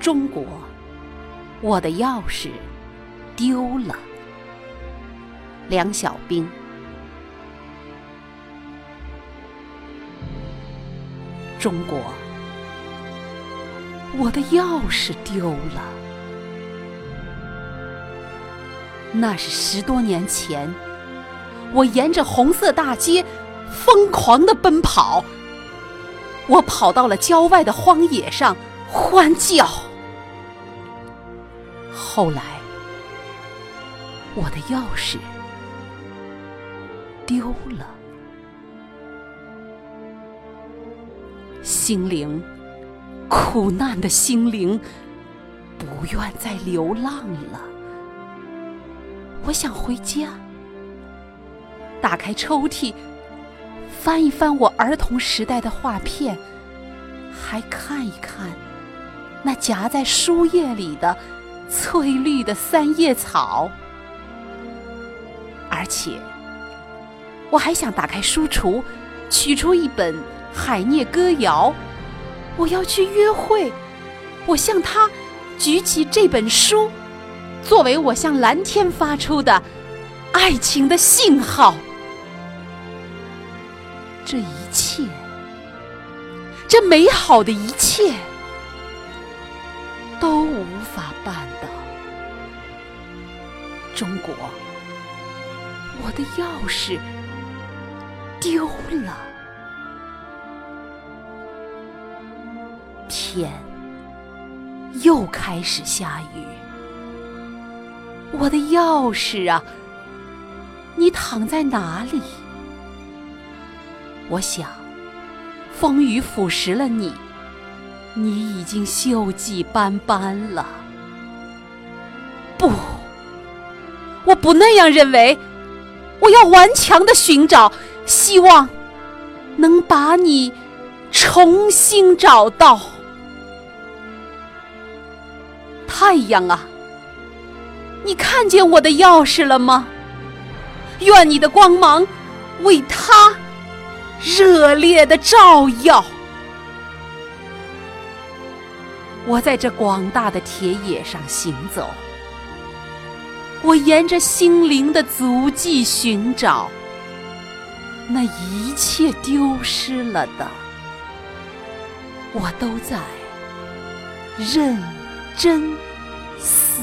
中国，我的钥匙丢了。梁小冰。中国，我的钥匙丢了。那是十多年前，我沿着红色大街疯狂的奔跑。我跑到了郊外的荒野上欢叫。后来，我的钥匙丢了。心灵，苦难的心灵，不愿再流浪了。我想回家，打开抽屉，翻一翻我儿童时代的画片，还看一看那夹在书页里的翠绿的三叶草。而且，我还想打开书橱，取出一本。海涅歌谣，我要去约会。我向他举起这本书，作为我向蓝天发出的爱情的信号。这一切，这美好的一切，都无法办到。中国，我的钥匙丢了。天又开始下雨，我的钥匙啊，你躺在哪里？我想，风雨腐蚀了你，你已经锈迹斑斑了。不，我不那样认为，我要顽强的寻找，希望能把你重新找到。太阳啊，你看见我的钥匙了吗？愿你的光芒为它热烈的照耀。我在这广大的田野上行走，我沿着心灵的足迹寻找那一切丢失了的，我都在认真思。